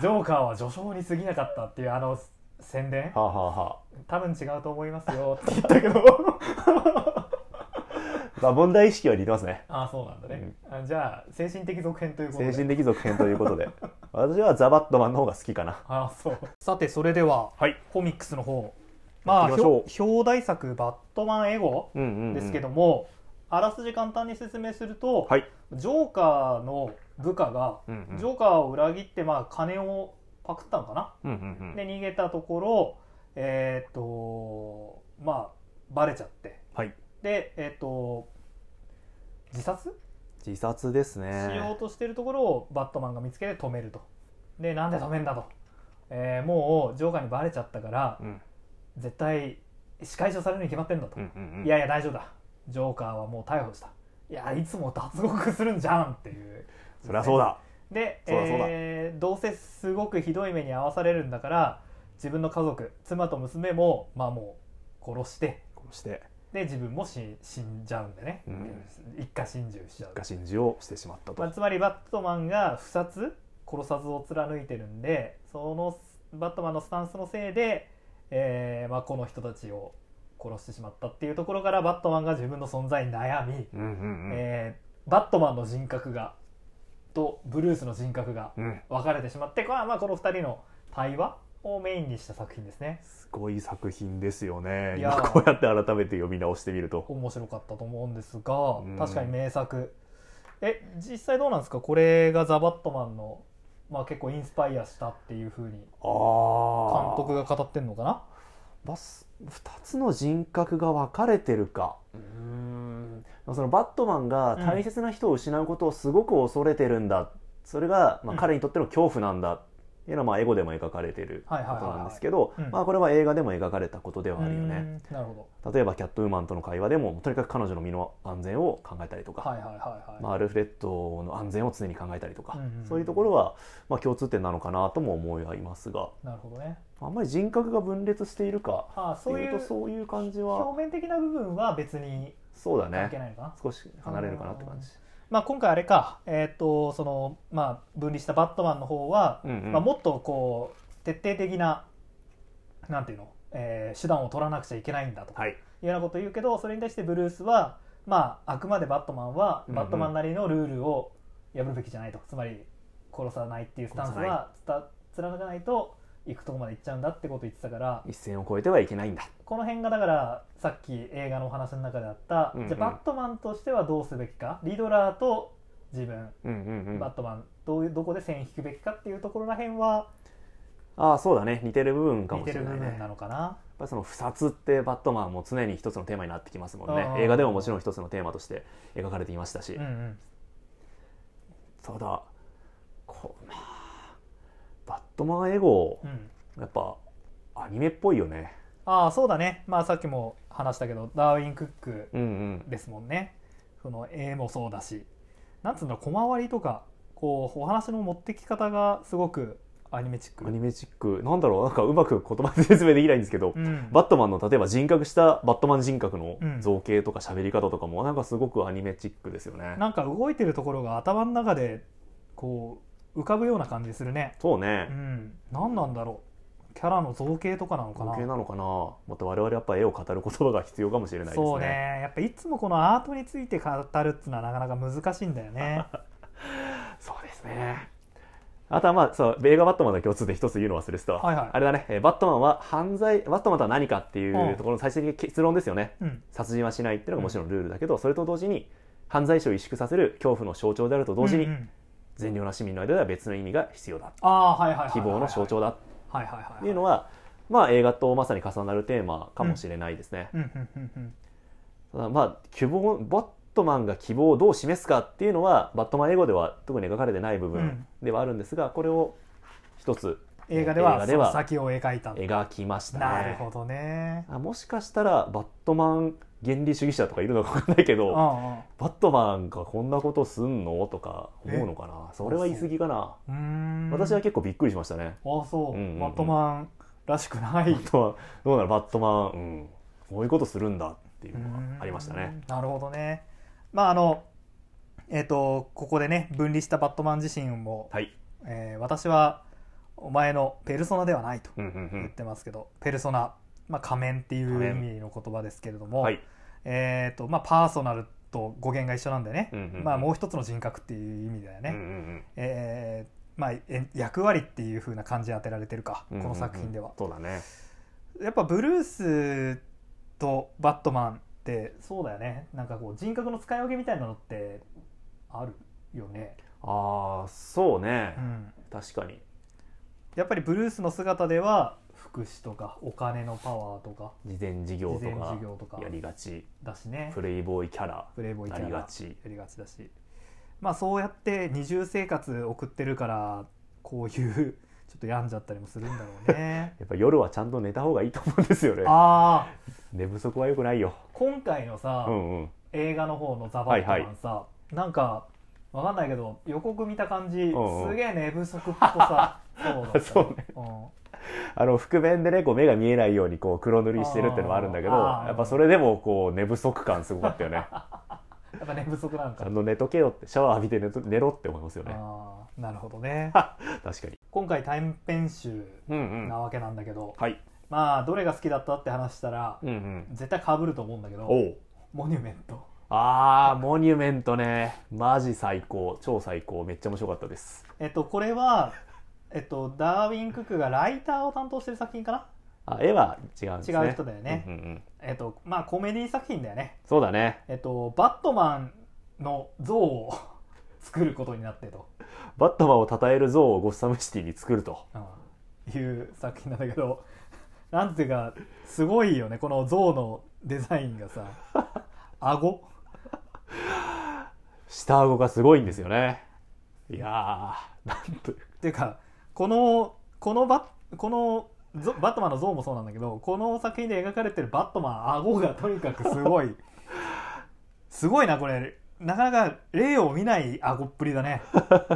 ジョーカーは序章に過ぎなかったっていうあの宣伝？はあ、はあはあ、多分違うと思いますよって言ったけど。[laughs] まあ問題意識は似てますね。ああそうなんだね、あじゃあ精神的続編ということで。精神的続編ということで。私はザ・バットマンの方が好きかな。ああそう。さてそれでははい。コミックスの方。まあ表表題作「バットマンエゴ」うんうんうん。ですけども、あらすじ簡単に説明すると、はい、ジョーカーの部下が、うんうん。ジョーカーを裏切って、まあ、金をパクったのかな、うんうんうん。で逃げたところ、えっ、とまあバレちゃって。はい。でえっ、と自殺？自殺ですしよねうとしてるところをバットマンが見つけて止めると。でなんで止めんだと、えーもうジョーカーにバレちゃったからうん。絶対仕返しをされるに決まってんだと、うんうんうん。いやいや大丈夫だジョーカーはもう逮捕した。いやいつも脱獄するんじゃんっていう。そりゃそうだ。でえーどうせすごくひどい目に遭わされるんだから自分の家族妻と娘もまあもう殺して。こうして。で自分も死死んじゃうんでね、うん。一家心中しちゃう。が心中をしてしまったと、まあ、つまりバットマンが不殺殺さずを貫いてるんでそのバットマンのスタンスのせいで、えーまあ、この人たちを殺してしまったっていうところからバットマンが自分の存在に悩み、うんうんうん。えーバットマンの人格がとブルースの人格がうん。分かれてしまってこれはまあこの2人の対話をメインにした作品ですね。すごい作品ですよね。いや今こうやって改めて読み直してみると。面白かったと思うんですがうん。確かに名作。え実際どうなんですか？これがザ・バットマンの、まあ、結構インスパイアしたっていうふうに監督が語ってんのかな？バス2つの人格が分かれてるか。うーん。そのバットマンが大切な人を失うことをすごく恐れてるんだ、それが、まあ、うん。彼にとっての恐怖なんだ。っていうのは、まあ、エゴでも描かれてることなんですけどこれは映画でも描かれたことではあるよね。なるほ例えばキャットウーマンとの会話でもとにかく彼女の身の安全を考えたりとか、どはいはいはいはい、まあ、アルフレッドの安全を常に考えたりとか、うんうんそういうところは、まあ、共通点なのかなとも思いますがなるほどね。あんまり人格が分裂しているかってそういうとそういう感じは表面的な部分は別にそうだね。ないのかな、少し離れるかなって感じまあ、今回あれか、えー、とそのまあ、分離したバットマンの方は、うんうん。まあ、もっとこう徹底的ななんていうの、えー手段を取らなくちゃいけないんだとか、はい。いうようなことを言うけどそれに対してブルースは、まあ、あくまでバットマンはうんうん。バットマンなりのルールを破るべきじゃないと、つまり殺さないっていうスタンスはつた貫かないと行くとこまで行っちゃうんだってことを言ってたから。一線を越えてはいけないんだこの辺がだからさっき映画のお話の中であった、うんうん。じゃあバットマンとしてはどうすべきか？リドラーと自分、うんうんうん。バットマン。どういうどこで線引くべきかっていうところら辺はああそうだね。似てる部分か似もしてれないね。やっる部分なのかな？ぱりその不殺ってバットマンも常に一つのテーマになってきますもんね。映画でももちろん一つのテーマとして描かれていましたし、うんうん。ただこうまあバットマンエゴうん。やっぱアニメっぽいよねああそうだね。まあさっきも話したけどダーウィン・クックうんうん。ですもんね。その絵もそうだし。なんつうんだろう小回りとかこうお話の持ってき方がすごくアニメチック。アニメチック。なんだろう。なんかうまく言葉で説明できないんですけど、うん。バットマンの例えば人格したバットマン人格のうん。造形とか喋り方とかもなんかすごくアニメチックですよね。なんか動いてるところが頭の中でこう浮かぶような感じするね。そうね。う。ん。何なんだろうキャラの造形とかなのかな？造形なのかな？また我々やっぱ絵を語る言葉が必要かもしれないですね。そうね。やっぱいつもこのアートについて語るっていうのはなかなか難しいんだよね。[laughs] そうですね。あとはまあそう映画バットマンの共通で一つ言うの忘れてたわ、はいはい。あれだね。えーバットマンは犯罪バットマンとは何かっていううん。ところの最終的結論ですよね、うん。殺人はしないっていうのがもちろんルールだけど、それと同時に犯罪者を萎縮させる恐怖の象徴であると同時に、うんうん。善良な市民の間では別の意味が必要だ。ああはいはいはいはい。希望の象徴だはいはいはいっていうのは、まあ映画とまさに重なるテーマかもしれないですね、うんうんうんうん。ただまあ希望バットマンが希望をどう示すかっていうのはバットマン英語では特に描かれてない部分うん。ではあるんですが、これを一つ映画では先を描いた。描きましたね。なるほどね。あもしかしたらバットマン原理主義者とかいるのか分かんないけど、うんうんバットマンがこんなことすんの？とか思うのかな？それは言い過ぎかな。う。ーん私は結構びっくりしましたね。あそう、うんうんうん。バットマンらしくない。バットマンどうなる？バットマン、うん、こういうことするんだっていうのがありましたね。うーんなるほどね。まああのえっ、とここでね分離したバットマン自身も、はい。えー私はお前のペルソナではないとうんうん言ってますけど、ペルソナ、まあ、仮面っていう仮意面味の言葉ですけれども、うんはいえっ、とまあパーソナルと語源が一緒なんでね、うんうんうん。まあもう一つの人格っていう意味だよね、うんうんえーまあえ役割っていう風な感じで当てられてるか、うんこの作品では、そうだね。やっぱブルースとバットマンってそうだよね。なんかこう人格の使い分けみたいなのってあるよね、ああそうね。う、ん、確かに。やっぱりブルースの姿では福祉とかお金のパワーとか事前事業とかやりがち。だしね。プレイボーイキャラプレイボーイキャラなりがち。やりがちだし。まあそうやって二重生活送ってるからこういう [laughs] ちょっと病んじゃったりもするんだろうね。[laughs] やっぱ夜はちゃんと寝た方がいいと思うんですよね。ああ寝不足は良くないよ。今回のさ、うんうん。映画の方の「ザ・バットマンさ」なんかわかんないけど予告見た感じ、うんうん。すげえ寝不足っぽさ [laughs] そうだったよそうね。うん [laughs] あの覆面でねこう目が見えないようにこう黒塗りしてるっていうのもあるんだけどやっぱそれでもこう寝不足感すごかったよね。[laughs] やっぱ寝不足なんか。ちゃんと寝とけよってシャワー浴びて寝と寝ろって思いますよね。ああなるほどね。[laughs] 確かに。今回短編集うんうん。なわけなんだけど、はい。まあどれが好きだったって話したら、うんうん。絶対かぶると思うんだけどモニュメント。あーモニュメントね。マジ最高。超最高。めっちゃ面白かったです。えっとこれはえっとダーウィン・クックがライターを担当してる作品かな？あ絵は違うんですね。違う人だよね。うんうんうん。えっとまあコメディ作品だよね。そうだね。えっとバットマンの像を作ることになってと、バットマンを称える像をゴッサムシティに作ると。うん。いう作品なんだけどなんていうかすごいよね。この像のデザインがさ。顎？下顎がすごいんですよね。いやーなんという。かこのこのバこのゾバットマンの像もそうなんだけどこの作品で描かれてるバットマン顎がとにかくすごい。[laughs] すごいなこれ。なかなか例を見ない顎っぷりだね。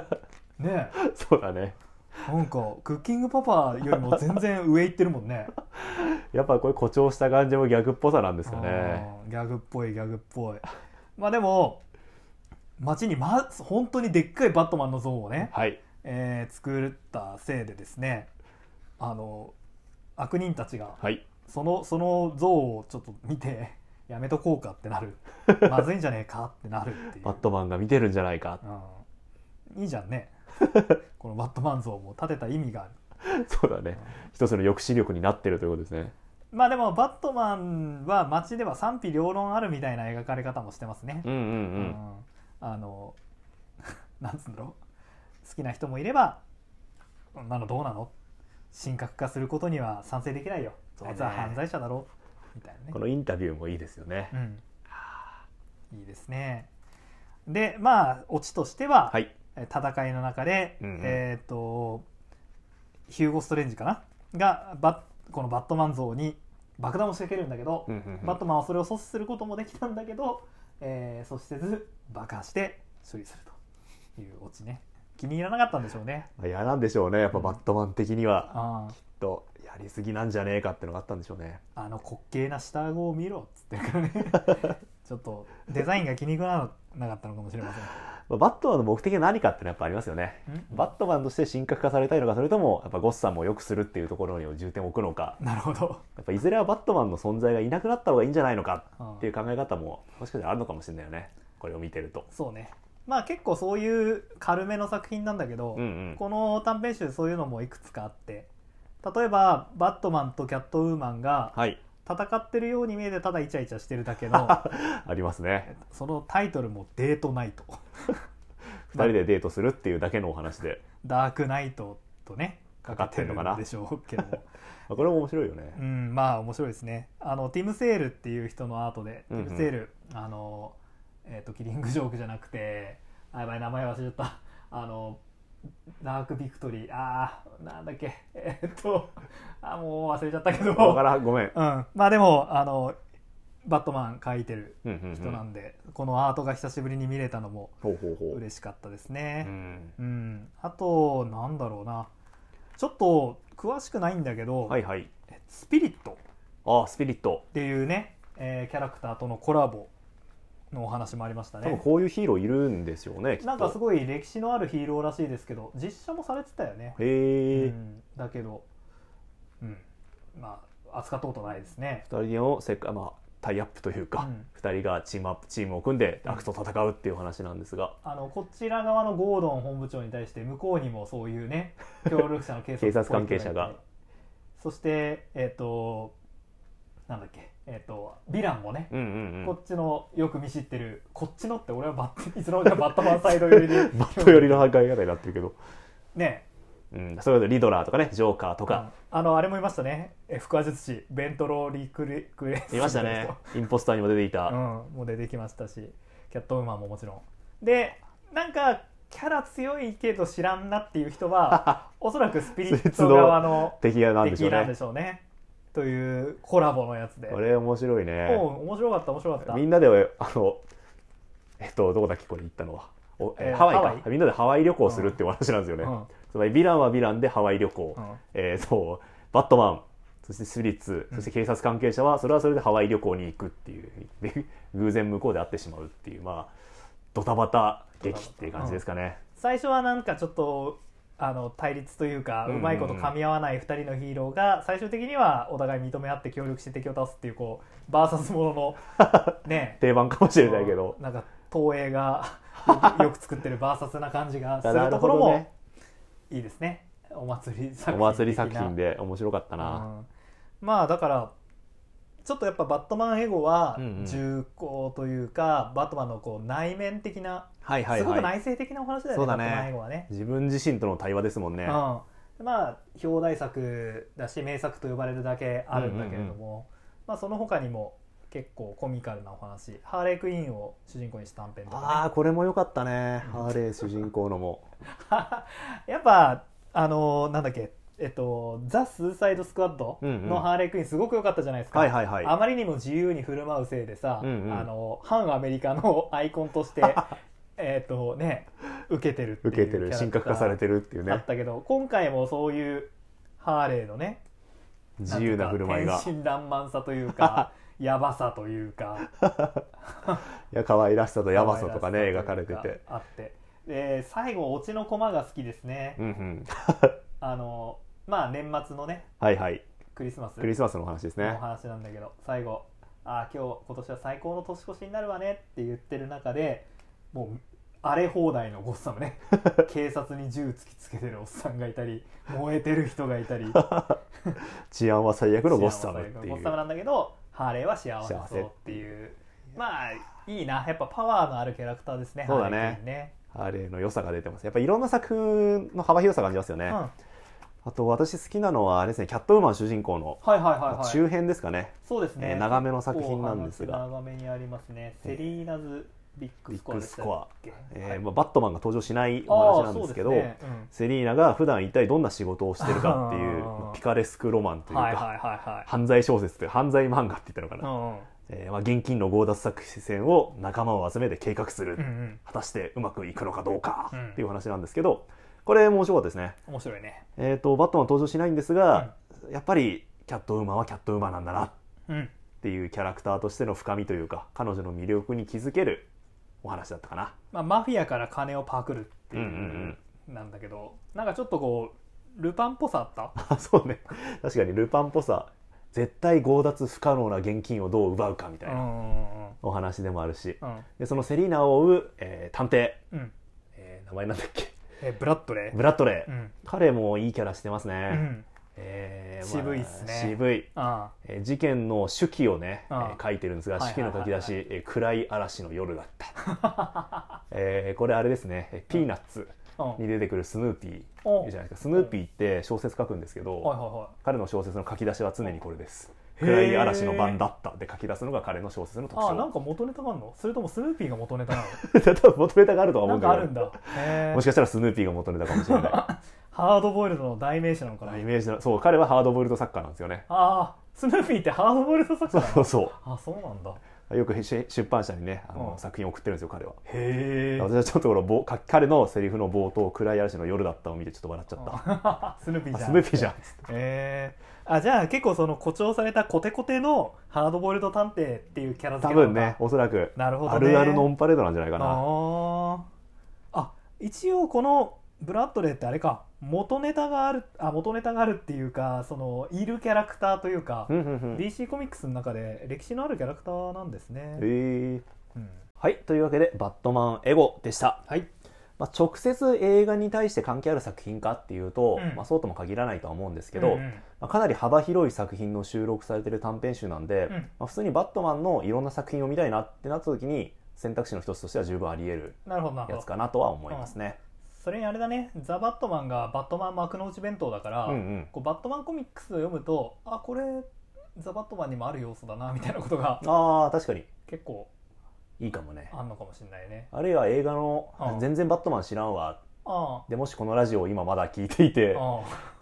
[laughs] ねそうだね。えなんかクッキングパパよりも全然上行ってるもんね。[laughs] やっぱこれ誇張した感じもギャグっぽさなんですかね。うんギャグっぽいギャグっぽい。まあでも街に、ま、本当にでっかいバットマンの像をね、はいえー作ったせいでですねあの悪人たちがはい。そのその像をちょっと見て [laughs] やめとこうかってなる。[laughs] まずいんじゃねえかってなるっていう。バットマンが見てるんじゃないか。うん。いいじゃんね。[laughs] このバットマン像も立てた意味が。あるそうだね。一つの抑止力になってるということですね。まあでもバットマンは街では賛否両論あるみたいな描かれ方もしてますね。うんうんううんん。あのなんつうんだろう好きな人もいればこんなのどうなの？神格化することには賛成できないよ、あいつは犯罪者だろ。みたいなね。このインタビューもいいですよね。うん、いいですね。でまあオチとしては、はい。え戦いの中で、うんうん。えっ、とヒューゴ・ストレンジかな？がバッこのバットマン像に爆弾を仕掛けるんだけど、うんうんうん。バットマンはそれを阻止することもできたんだけど、えー阻止せず爆破して処理するというオチね気に入らなかったんでしょうね。まあ嫌なんでしょうね。やっぱバットマン的には。あとやりすぎなんじゃねえかってのがあったんでしょうね。ああの滑稽な下顎を見ろっつって。るからねちょっとデザインが気に食わなかったのかもしれません。[laughs] まあバットマンの目的は何かってのはやっぱありますよね。ん。バットマンとして神格化されたいのかそれともやっぱゴッサムを良くするっていうところに重点を置くのかなるほどやっぱいずれはバットマンの存在がいなくなった方がいいんじゃないのか。あっていう考え方ももしかしたらあるのかもしれないよねこれを見てるとそうねまあ結構そういう軽めの作品なんだけど、うんうん。この短編集そういうのもいくつかあって例えばバットマンとキャットウーマンがはい。戦ってるように見えてただイチャイチャしてるだけの [laughs] ありますね。そのタイトルも「デートナイト」[laughs] 2人でデートするっていうだけのお話で。ダークナイトとねかかってんのかな？でしょうけど。[laughs] これも面白いよね。うんまあ面白いですね。あのティム・セールっていう人のアートで、うんうん。ティム・セールあのえっ、とキリングジョークじゃなくてあやばい名前忘れちゃった。あのダークビクトリー。あーなんだっけ。えっ、とあもう忘れちゃったけど。わからん。ごめん。うん、まあでもあのバットマン描いてるうんうんうん。人なんで、このアートが久しぶりに見れたのも嬉しかったですうね、ん。うん。あとなんだろうな。ちょっと詳しくないんだけど、はいはい。スピリット。あスピリット。っていうね、えーキャラクターとのコラボのお話もありました多分ねこういうヒーローいるんですよねなんかすごい歴史のあるヒーローらしいですけど実写もされてたよね、へえ、うん、だけどうん。まあ扱ったことないですね。2人のせっか、まあ、タイアップというか、うん。2人がチームアップチームを組んで悪と戦うっていう話なんですが、あのこちら側のゴードン本部長に対して向こうにもそういうね [laughs] 協力者の警察警察関係者が。そしてえっ、となんだっけえっ、とヴィランもね、うんうんうん。こっちのよく見知ってるこっちのって俺はバッいつの間にかバットマンサイド寄りで [laughs] バット寄りの破壊方になってるけど。ね。うん、それこそリドラーとかねジョーカーとか、あのあれもいましたね。え腹話術師ベントローリクレクレス。いましたね。[laughs] インポスターにも出ていた、うんもう出てきましたしキャットウーマンももちろん。でなんかキャラ強いけど知らんなっていう人は [laughs] おそらくスピリット側の敵がなんでしょうねというコラボのやつで。これ面白いおねう面白かった面白かった。みんなであのえっとどこだっけこれ行ったのは。お、えーえーハワイか。ハワイ。みんなでハワイ旅行するっていうお話なんですよね、うん。つまりヴィランはヴィランでハワイ旅行、うん。えーそう。バットマン。そしてスピリッツ。そして警察関係者はそれはそれでハワイ旅行に行くっていう。で偶然向こうで会ってしまうっていうまあドタバタ劇っていう感じですかね、最初はなんかちょっとあの対立というか、うんうんうん。うまいこと噛み合わない2人のヒーローが最終的にはお互い認め合って協力して敵を倒すっていうこうバーサスものの [laughs] ね。定番かもしれないけど。なんか東映がよ [laughs] よく作ってるバーサスな感じがするところもいいですね。お祭り作お品祭り作品でで面白かったな、まあだからちょっとやっぱバットマンエゴはうんうん。重厚というか、バットマンのこう内面的な、はいはいすごくはい内省的なお話だよねだね。バットマンエゴはね。自分自身との対話ですもんね、うん、まあ表題作だし名作と呼ばれるだけあるんだけれども、まあ、その他にも結構コミカルなお話。ハーレークイーンを主人公にした短編とあか、あこれも良かったね。ハーレー主人公のも。ね、[laughs] やっぱあのなんだっけえっと、ザ・スーサイド・スクワッドのハーレークイーンすごく良かったじゃないですか、はいはいはい。あまりにも自由に振る舞うせいでさ、うんうん。あの反アメリカのアイコンとして [laughs] えっとね受けてるっていう受けてる神格化されてるっていうあっねたけど今回もそういうハーレーのね自由な振る舞いが。天真爛漫さというか [laughs] やばさというか。[laughs] いや可愛らしさとやばさとかね描かれてて。あって。で最後オチのコマが好きですね、うんうん。あのまあ年末のねはいはい。クリスマス。クリスマスの話ですね。の話なんだけど最後「ああ今日今年は最高の年越しになるわね」って言ってる中でもう荒れ放題のゴッサムね [laughs] 警察に銃突きつけてるおっさんがいたり燃えてる人がいたり。[laughs] 治安は最悪のゴッサムっていう。ゴッサムなんだけどハーレーは幸せそうっていう。まあいいな。やっぱパワーのあるキャラクターですねそうだね。ハーレーの良さが出てます。やっぱいろんな作風の幅広さ感じますよね、うんあと私好きなのはあれですねキャットウーマン主人公の中編ですかね、そうですね、えー長めの作品なんですが。長めにありますね。セリーナズ・ビッグスコアえーはい。まあ、バットマンが登場しないお話なんですけどセリーナが普段一体どんな仕事をしてるかっていう [laughs] うんピカレスクロマンというか、はいはいはいはい。犯罪小説という犯罪漫画って言ったのかな、うんうん。えーまあ、現金の強奪作戦を仲間を集めて計画する、うんうん。果たしてうまくいくのかどうかうんっていう話なんですけどこれ面白かったですね、面白いね。えー、とバットマン登場しないんですが、やっぱりキャットウーマンはキャットウーマンなんだな。っうん。ていうキャラクターとしての深みというか彼女の魅力に気づけるお話だったかな。まあ、マフィアから金をパクるっていう、うんうんなんだけどなんかちょっとこうルパンっぽさあった？あ [laughs] そうね。確かにルパンっぽさ絶対強奪不可能な現金をどう奪うかみたいなうんうんお話でもあるし。うん。でそのセリーナを追う、えー探偵、うんうん。えー名前なんだっけ？えブラッドレー。ブラッドレー、うん。彼もいいキャラしてますね、うん。えー渋いっすね。渋い、あえー事件の手記をね、えー書いてるんですがはい手記の書き出し、えー暗い嵐の夜だった、[laughs] えーこれあれですね。えーピーナッツに出てくるスヌーピー。いおるじゃないですか。スヌーピーって小説書くんですけど、彼の小説の書き出しは常にこれです暗い嵐の晩だったで書き出すのが彼の小説の特徴いあなんか元ネタがあるの？それともスヌーピーが元ネタな多分 [laughs] 元ネタがあると思うんだけど。なんかあるんだ。もしかしたらスヌーピーが元ネタかもしれない。[laughs] ハードボイルドの代名詞なのかな？イメージのそう彼はハードボイルド作家なんですよね。ああスヌーピーってハードボイルド作そ家なの？うそうそあそうなんだ。うよくし出版社にねあの、うん。作品を送ってるんですよ彼は。へえ私はちょっとこのぼか彼のセリフの冒頭「暗い嵐の夜だった」を見てちょっと笑っちゃった、[laughs] スヌーピーじゃん。あスヌーピーじゃん。えー、あじゃあ結構その誇張されたコテコテのハードボイルド探偵っていうキャラ付多けなのか。分ねおそらく。なるほどね。あるあるのオンパレードなんじゃないかな。あー。あ一応このブラッドレーってあれか。元ネタがあるあ元ネタがあるっていうかそのいるキャラクターというか、うんうんうん。DC コミックスの中で歴史のあるキャラクターなんですね、えー。うん。はいというわけで「バットマンエゴ」でした、はいまあ、直接映画に対して関係ある作品かっていうと、うん。まあ、そうとも限らないとは思うんですけど、うんうん。まあ、かなり幅広い作品の収録されてる短編集なんで、うん。まあ、普通にバットマンのいろんな作品を見たいなってなった時に選択肢の一つとしては十分あり得るやつかなとは思いますね。それにあれだね。ザ・バットマンがバットマン幕の内弁当だから、うんうん。こうバットマンコミックスを読むとあこれザ・バットマンにもある要素だなみたいなことがああ確かに。結構いいかもね。あんのかもしれないね。あるいは映画のうん「全然バットマン知らんわ。あ」でもしこのラジオを今まだ聞いていて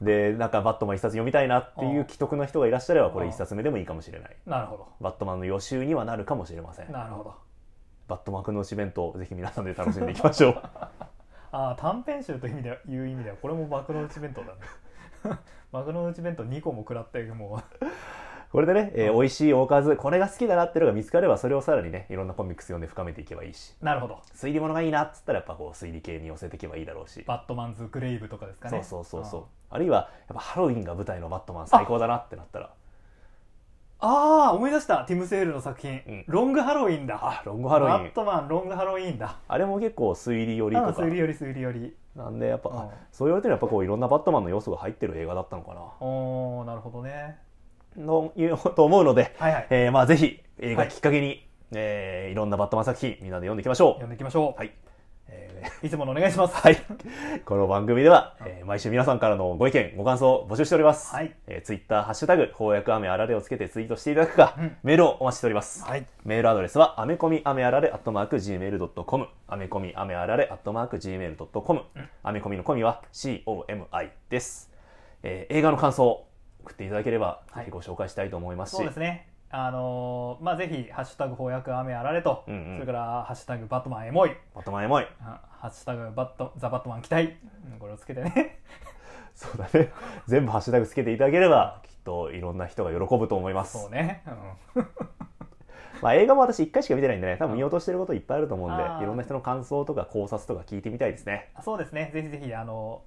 でなんかバットマン一冊読みたいなっていううん既得な人がいらっしゃればこれうん一冊目でもいいかもしれない。あなるほバットマンの予習にはなるかもしれません。どなるほど。バットマンの内弁当ぜひ皆さんで楽しんでいきましょう。[laughs] ああ短編集という意味ではいう意味ではこれも幕の内弁当だね。[laughs] 幕の内弁当2個も食らってもこれでね、えーうん。美味しいおかずこれが好きだなっていうのが見つかればそれをさらにねいろんなコミックス読んで深めていけばいいし。うなるほど。推理物がいいなっつったらやっぱこう推理系に寄せていけばいいだろうし。バットマンズ・グレイブとかですかね。そうそうそうそう。ああるいはやっぱハロウィンが舞台のバットマン最高だなってなったら。ああ思い出した。ティム・セールの作品、うん。ロングハロウィンだ。あロングハロウィン。バットマンロングハロウィンだ。あれも結構推理寄りとか。推理より推理よりなんでやっぱ、うん。あそう言われてるやっぱこういろんなバットマンの要素が入ってる映画だったのかな。おーなるほどねのいうと思うので、はいはい。えーまあぜひ映画はい。きっかけに、えーいろんなバットマン作品みんなで読んでいきましょ読んでいきましょう。はい、えーういつものお願いします。はい。この番組では、えー毎週皆さんからのご意見、ご感想を募集しております。はい。えー、ツイッター、ハッシュタグ、翻訳雨あられをつけてツイートしていただくか、うん。メールをお待ちしております。はい。メールアドレスは、アメコミアメあられ、アットマーク、gmail.com、アメコミアメあられ、アットマーク、gmail.com、アメコミのコミは COMI です。えー映画の感想を送っていただければ、はい。ぜひご紹介したいと思いますし、そうですね。あのーまあぜひ「ハッシュタグ翻訳雨あられと」うんうん。それから「ハッシュタグバットマンエモい」バットマンエモい。あハッシュタグバットザ・バットマン期待」うんこれをつけてね。[laughs] そうだね。全部ハッシュタグつけていただければ、きっといろんな人が喜ぶと思います。そうね、うん。[laughs] まあ、映画も私1回しか見てないんでね多分見落としてることいっぱいあると思うんでいろんな人の感想とか考察とか聞いてみたいですね。そうですね。ぜひぜひあの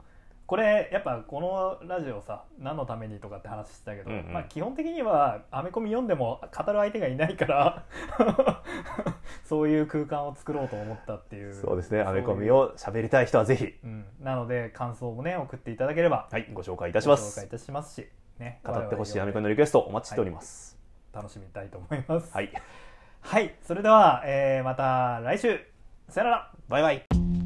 これやっぱこのラジオさ何のためにとかって話してたけど、うんうん。まあ、基本的にはアメコミ読んでも語る相手がいないから [laughs] そういう空間を作ろうと思ったっていうそうですね。アメコミを、を喋りたい人はぜひ。うん、なので感想もね送っていただければはい。ご紹介いたします。ご紹介いたしますし、ね、語ってほしいアメコミのリクエストお待ちしております。楽しみたいと思います。はい、はい、それでは、えーまた来週。さよなら。バイバイ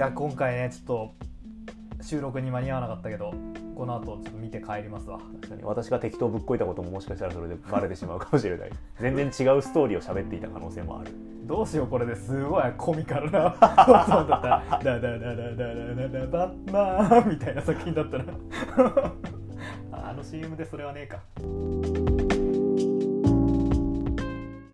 や今回ねちょっと収録に間に合わなかったけどこの後ちょっと見て帰りますわ。確かに。私が適当ぶっこいたことももしかしたらそれでバレてしまうかもしれない。全然違うストーリーを喋っていた可能性もある。どうしようこれですごいコミカルな。バットマンだったら「ダダダダダダダダバッマン」みたいな作品だったらあの CM でそれはねえか